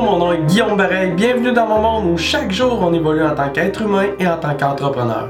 Mon nom est Guillaume Bareil. Bienvenue dans mon monde où chaque jour on évolue en tant qu'être humain et en tant qu'entrepreneur.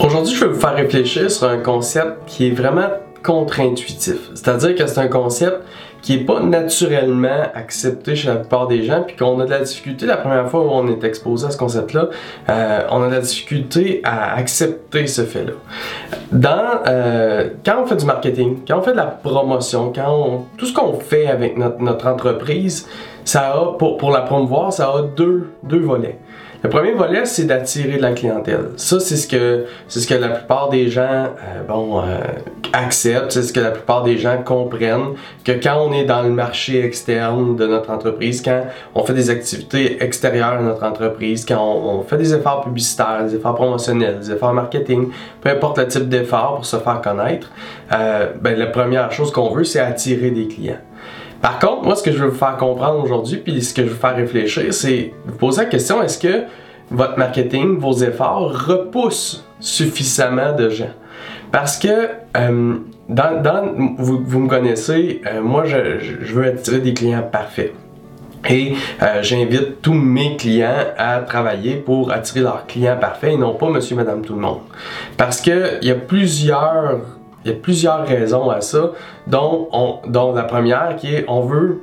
Aujourd'hui, je vais vous faire réfléchir sur un concept qui est vraiment contre-intuitif. C'est-à-dire que c'est un concept qui est pas naturellement accepté chez la plupart des gens, puis qu'on a de la difficulté la première fois où on est exposé à ce concept-là, euh, on a de la difficulté à accepter ce fait-là. Euh, quand on fait du marketing, quand on fait de la promotion, quand tout ce qu'on fait avec notre, notre entreprise, ça pour, pour la promouvoir, ça a deux, deux volets. Le premier volet, c'est d'attirer de la clientèle. Ça, c'est ce que c'est ce que la plupart des gens euh, bon, euh, acceptent, c'est ce que la plupart des gens comprennent, que quand on est dans le marché externe de notre entreprise, quand on fait des activités extérieures à notre entreprise, quand on, fait des efforts publicitaires, des efforts promotionnels, des efforts marketing, peu importe le type d'effort pour se faire connaître, euh, ben, la première chose qu'on veut, c'est attirer des clients. Par contre, moi, ce que je veux vous faire comprendre aujourd'hui, puis ce que je veux vous faire réfléchir, c'est vous poser la question est-ce que votre marketing, vos efforts repoussent suffisamment de gens? Parce que euh, vous, me connaissez, euh, moi, je, veux attirer des clients parfaits. Et euh, j'invite tous mes clients à travailler pour attirer leurs clients parfaits et non pas monsieur, madame, tout le monde. Parce qu'il y a plusieurs il y a plusieurs raisons à ça, dont, dont la première qui est on veut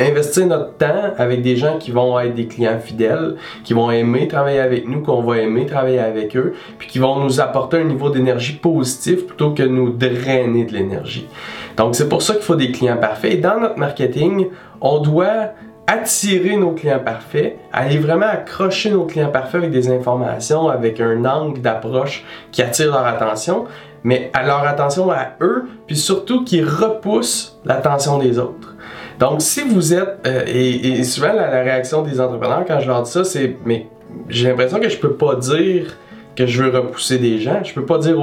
investir notre temps avec des gens qui vont être des clients fidèles, qui vont aimer travailler avec nous, qu'on va aimer travailler avec eux, puis qui vont nous apporter un niveau d'énergie positif plutôt que nous drainer de l'énergie. Donc c'est pour ça qu'il faut des clients parfaits. Et dans notre marketing, on doit attirer nos clients parfaits, aller vraiment accrocher nos clients parfaits avec des informations, avec un angle d'approche qui attire leur attention, mais à leur attention à eux, puis surtout qui repousse l'attention des autres. Donc, si vous êtes, euh, et, souvent la, réaction des entrepreneurs quand je leur dis ça, c'est, mais j'ai l'impression que je peux pas dire que je veux repousser des gens. Je peux pas dire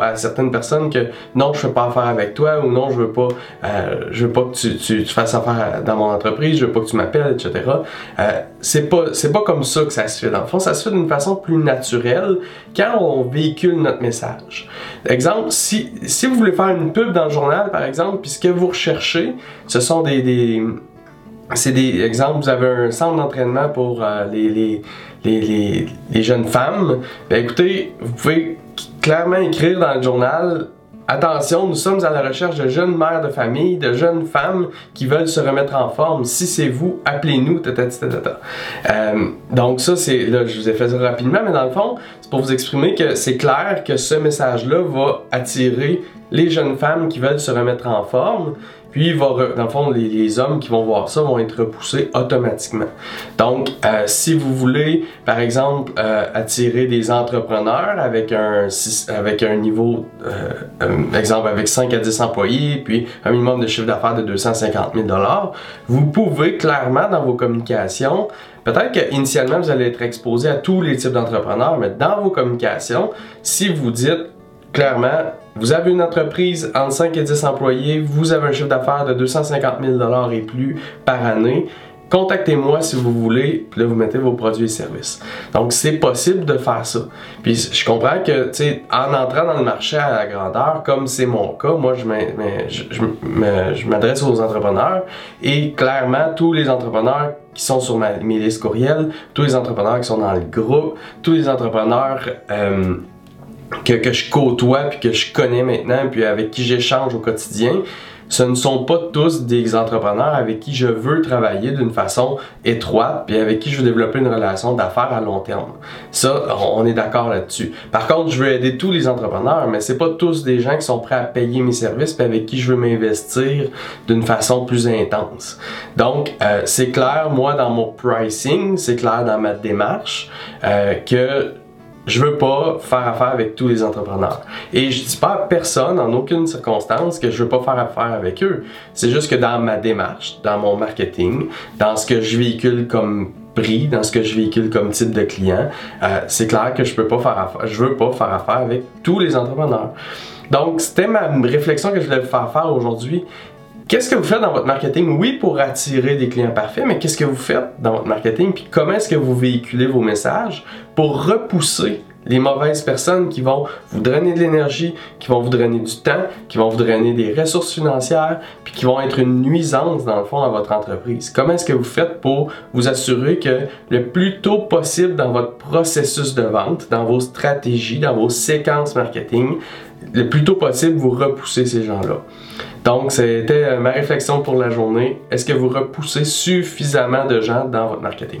à certaines personnes que non, je fais pas affaire avec toi ou non, je veux pas, euh, je veux pas que tu, tu, fasses affaire dans mon entreprise, je veux pas que tu m'appelles, etc. Euh, c'est pas, c'est pas comme ça que ça se fait. Dans le fond, ça se fait d'une façon plus naturelle quand on véhicule notre message. Exemple, si, si vous voulez faire une pub dans le journal, par exemple, puis ce que vous recherchez, ce sont des, des c'est des exemples, vous avez un centre d'entraînement pour euh, les, les, les, les, jeunes femmes. Ben écoutez, vous pouvez clairement écrire dans le journal Attention, nous sommes à la recherche de jeunes mères de famille, de jeunes femmes qui veulent se remettre en forme. Si c'est vous, appelez-nous. Euh, donc ça, c'est là, je vous ai fait ça rapidement, mais dans le fond, c'est pour vous exprimer que c'est clair que ce message-là va attirer les jeunes femmes qui veulent se remettre en forme. Puis, va, dans le fond, les, hommes qui vont voir ça vont être repoussés automatiquement. Donc, euh, si vous voulez, par exemple, euh, attirer des entrepreneurs avec un, avec un niveau, euh, exemple, avec 5 à 10 employés, puis un minimum de chiffre d'affaires de 250 000 vous pouvez clairement, dans vos communications, Peut-être qu'initialement, vous allez être exposé à tous les types d'entrepreneurs, mais dans vos communications, si vous dites clairement, vous avez une entreprise entre 5 et 10 employés, vous avez un chiffre d'affaires de 250 000 et plus par année. Contactez-moi si vous voulez, puis là vous mettez vos produits et services. Donc c'est possible de faire ça. Puis je comprends que, tu sais, en entrant dans le marché à la grandeur, comme c'est mon cas, moi je m'adresse aux entrepreneurs et clairement tous les entrepreneurs qui sont sur mes listes courriels, tous les entrepreneurs qui sont dans le groupe, tous les entrepreneurs euh, que, que je côtoie puis que je connais maintenant puis avec qui j'échange au quotidien, ce ne sont pas tous des entrepreneurs avec qui je veux travailler d'une façon étroite puis avec qui je veux développer une relation d'affaires à long terme. Ça, on est d'accord là-dessus. Par contre, je veux aider tous les entrepreneurs, mais c'est pas tous des gens qui sont prêts à payer mes services puis avec qui je veux m'investir d'une façon plus intense. Donc, euh, c'est clair, moi, dans mon pricing, c'est clair dans ma démarche euh, que je veux pas faire affaire avec tous les entrepreneurs. Et je dis pas à personne, en aucune circonstance, que je veux pas faire affaire avec eux. C'est juste que dans ma démarche, dans mon marketing, dans ce que je véhicule comme prix, dans ce que je véhicule comme type de client, euh, c'est clair que je peux faire affaire, veux pas faire affaire avec tous les entrepreneurs. Donc, c'était ma réflexion que je voulais faire faire aujourd'hui. Qu'est-ce que vous faites dans votre marketing? Oui, pour attirer des clients parfaits, mais qu'est-ce que vous faites dans votre marketing? Puis comment est-ce que vous véhiculez vos messages pour repousser les mauvaises personnes qui vont vous drainer de l'énergie, qui vont vous drainer du temps, qui vont vous drainer des ressources financières, puis qui vont être une nuisance dans le fond à votre entreprise? Comment est-ce que vous faites pour vous assurer que le plus tôt possible dans votre processus de vente, dans vos stratégies, dans vos séquences marketing, le plus tôt possible vous repoussez ces gens-là? Donc, c'était euh, ma réflexion pour la journée. Est-ce que vous repoussez suffisamment de gens dans votre marketing?